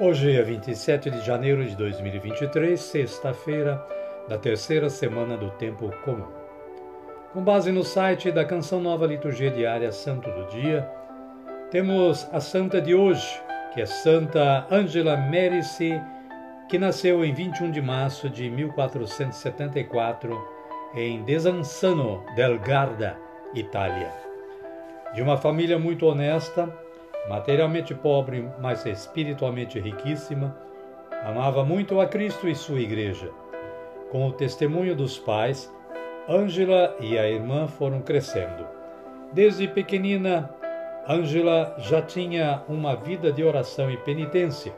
Hoje é 27 de janeiro de 2023, sexta-feira da terceira semana do Tempo Comum. Com base no site da Canção Nova Liturgia Diária Santo do Dia, temos a santa de hoje, que é Santa Angela Merici, que nasceu em 21 de março de 1474 em Desenzano del Garda, Itália. De uma família muito honesta, materialmente pobre, mas espiritualmente riquíssima, amava muito a Cristo e sua igreja. Com o testemunho dos pais, Ângela e a irmã foram crescendo. Desde pequenina, Ângela já tinha uma vida de oração e penitência,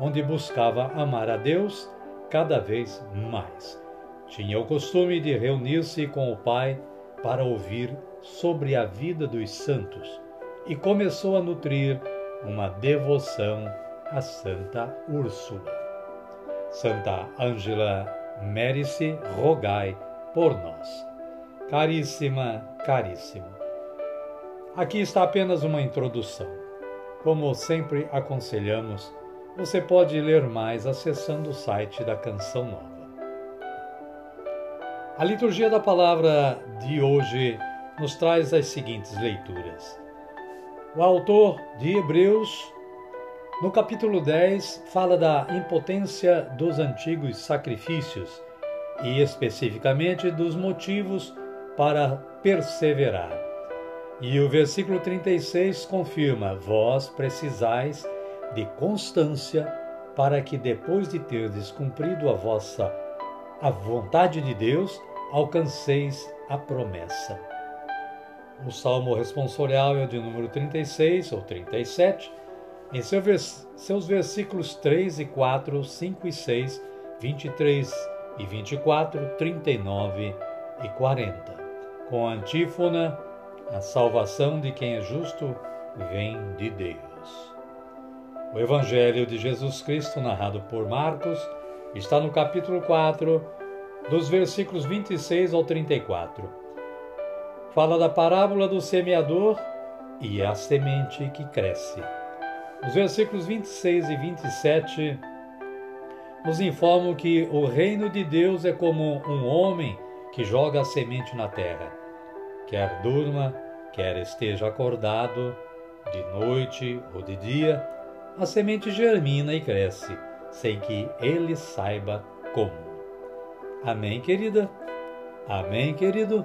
onde buscava amar a Deus cada vez mais. Tinha o costume de reunir-se com o pai para ouvir sobre a vida dos santos e começou a nutrir uma devoção a Santa Úrsula. Santa Ângela Mérice, rogai por nós. Caríssima, caríssimo. Aqui está apenas uma introdução. Como sempre aconselhamos, você pode ler mais acessando o site da Canção Nova. A liturgia da palavra de hoje nos traz as seguintes leituras. O autor de Hebreus, no capítulo 10, fala da impotência dos antigos sacrifícios e especificamente dos motivos para perseverar. E o versículo 36 confirma: Vós precisais de constância para que depois de terdes cumprido a vossa a vontade de Deus, alcanceis a promessa. O salmo responsorial é o de número 36 ou 37, em seus versículos 3 e 4, 5 e 6, 23 e 24, 39 e 40. Com a antífona, a salvação de quem é justo vem de Deus. O Evangelho de Jesus Cristo, narrado por Marcos, está no capítulo 4, dos versículos 26 ao 34 fala da parábola do semeador e a semente que cresce. Os versículos 26 e 27 nos informam que o reino de Deus é como um homem que joga a semente na terra. Quer durma, quer esteja acordado, de noite ou de dia, a semente germina e cresce, sem que ele saiba como. Amém, querida? Amém, querido?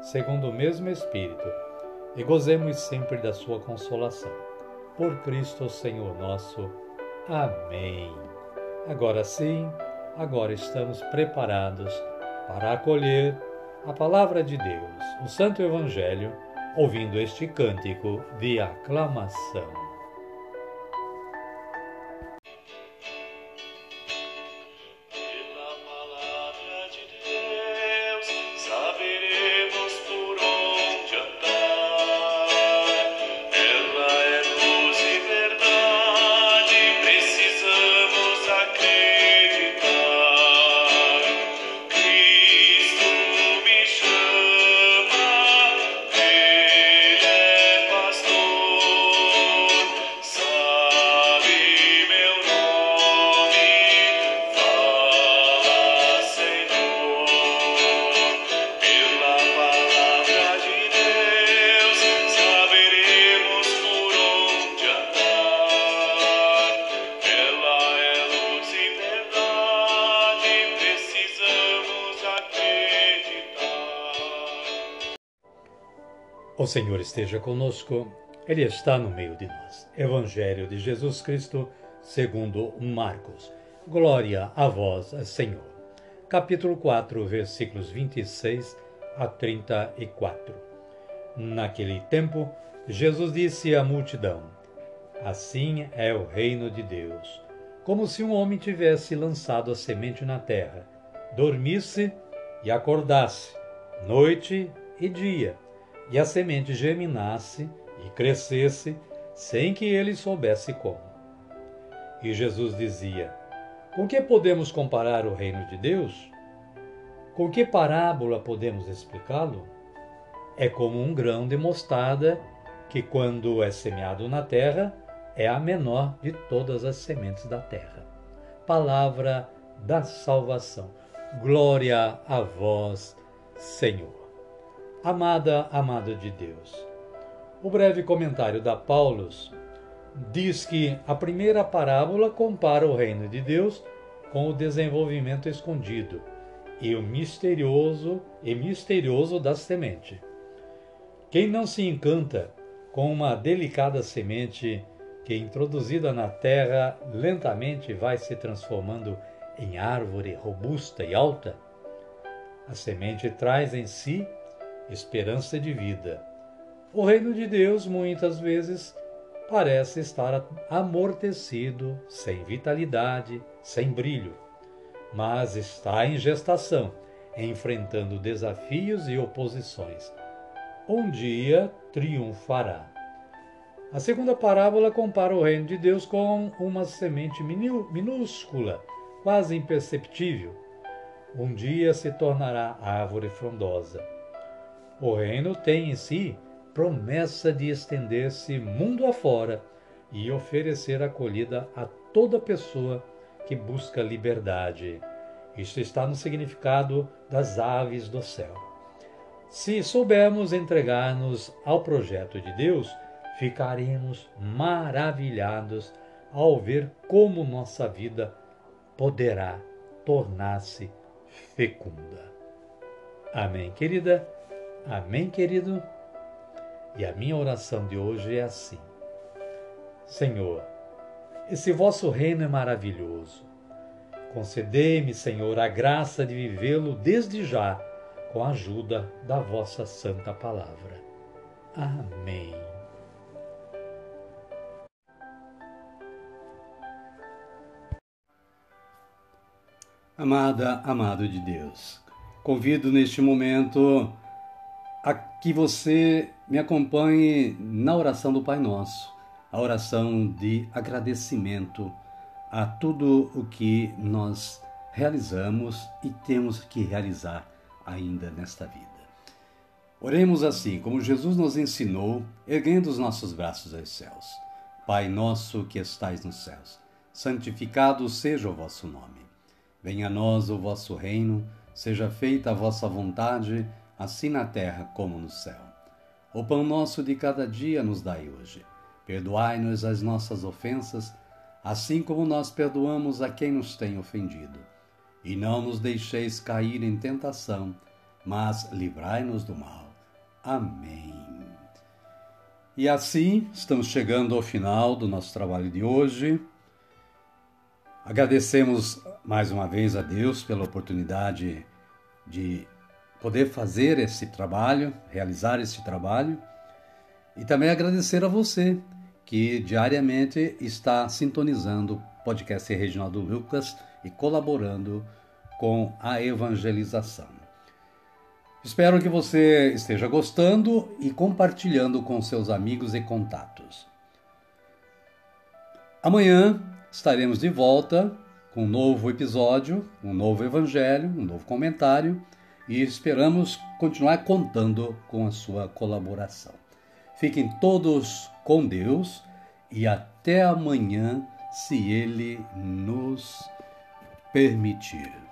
segundo o mesmo Espírito, e gozemos sempre da sua consolação. Por Cristo Senhor nosso. Amém. Agora sim, agora estamos preparados para acolher a palavra de Deus, o Santo Evangelho, ouvindo este cântico de aclamação. O Senhor esteja conosco, Ele está no meio de nós. Evangelho de Jesus Cristo, segundo Marcos. Glória a vós, Senhor. Capítulo 4, versículos 26 a 34. Naquele tempo, Jesus disse à multidão: Assim é o reino de Deus, como se um homem tivesse lançado a semente na terra, dormisse e acordasse, noite e dia e a semente germinasse e crescesse sem que ele soubesse como. E Jesus dizia: Com que podemos comparar o reino de Deus? Com que parábola podemos explicá-lo? É como um grão de mostarda que, quando é semeado na terra, é a menor de todas as sementes da terra. Palavra da salvação. Glória a vós, Senhor. Amada, amado de Deus. O breve comentário da Paulus diz que a primeira parábola compara o reino de Deus com o desenvolvimento escondido e o misterioso e misterioso da semente. Quem não se encanta com uma delicada semente que introduzida na terra lentamente vai se transformando em árvore robusta e alta? A semente traz em si esperança de vida. O reino de Deus muitas vezes parece estar amortecido, sem vitalidade, sem brilho, mas está em gestação, enfrentando desafios e oposições. Um dia triunfará. A segunda parábola compara o reino de Deus com uma semente minúscula, quase imperceptível. Um dia se tornará árvore frondosa. O reino tem em si promessa de estender-se mundo afora e oferecer acolhida a toda pessoa que busca liberdade. Isto está no significado das aves do céu. Se soubermos entregar-nos ao projeto de Deus, ficaremos maravilhados ao ver como nossa vida poderá tornar-se fecunda. Amém, querida? Amém, querido? E a minha oração de hoje é assim: Senhor, esse vosso reino é maravilhoso. Concedei-me, Senhor, a graça de vivê-lo desde já, com a ajuda da vossa santa palavra. Amém. Amada, amado de Deus, convido neste momento a que você me acompanhe na oração do Pai Nosso, a oração de agradecimento a tudo o que nós realizamos e temos que realizar ainda nesta vida. Oremos assim, como Jesus nos ensinou, erguendo os nossos braços aos céus. Pai nosso que estais nos céus, santificado seja o vosso nome. Venha a nós o vosso reino, seja feita a vossa vontade, assim na terra como no céu. O pão nosso de cada dia nos dai hoje. Perdoai-nos as nossas ofensas, assim como nós perdoamos a quem nos tem ofendido. E não nos deixeis cair em tentação, mas livrai-nos do mal. Amém. E assim estamos chegando ao final do nosso trabalho de hoje. Agradecemos mais uma vez a Deus pela oportunidade de poder fazer esse trabalho, realizar esse trabalho. E também agradecer a você que diariamente está sintonizando o podcast Reginaldo Lucas e colaborando com a evangelização. Espero que você esteja gostando e compartilhando com seus amigos e contatos. Amanhã estaremos de volta com um novo episódio, um novo evangelho, um novo comentário e esperamos continuar contando com a sua colaboração. Fiquem todos com Deus e até amanhã, se Ele nos permitir.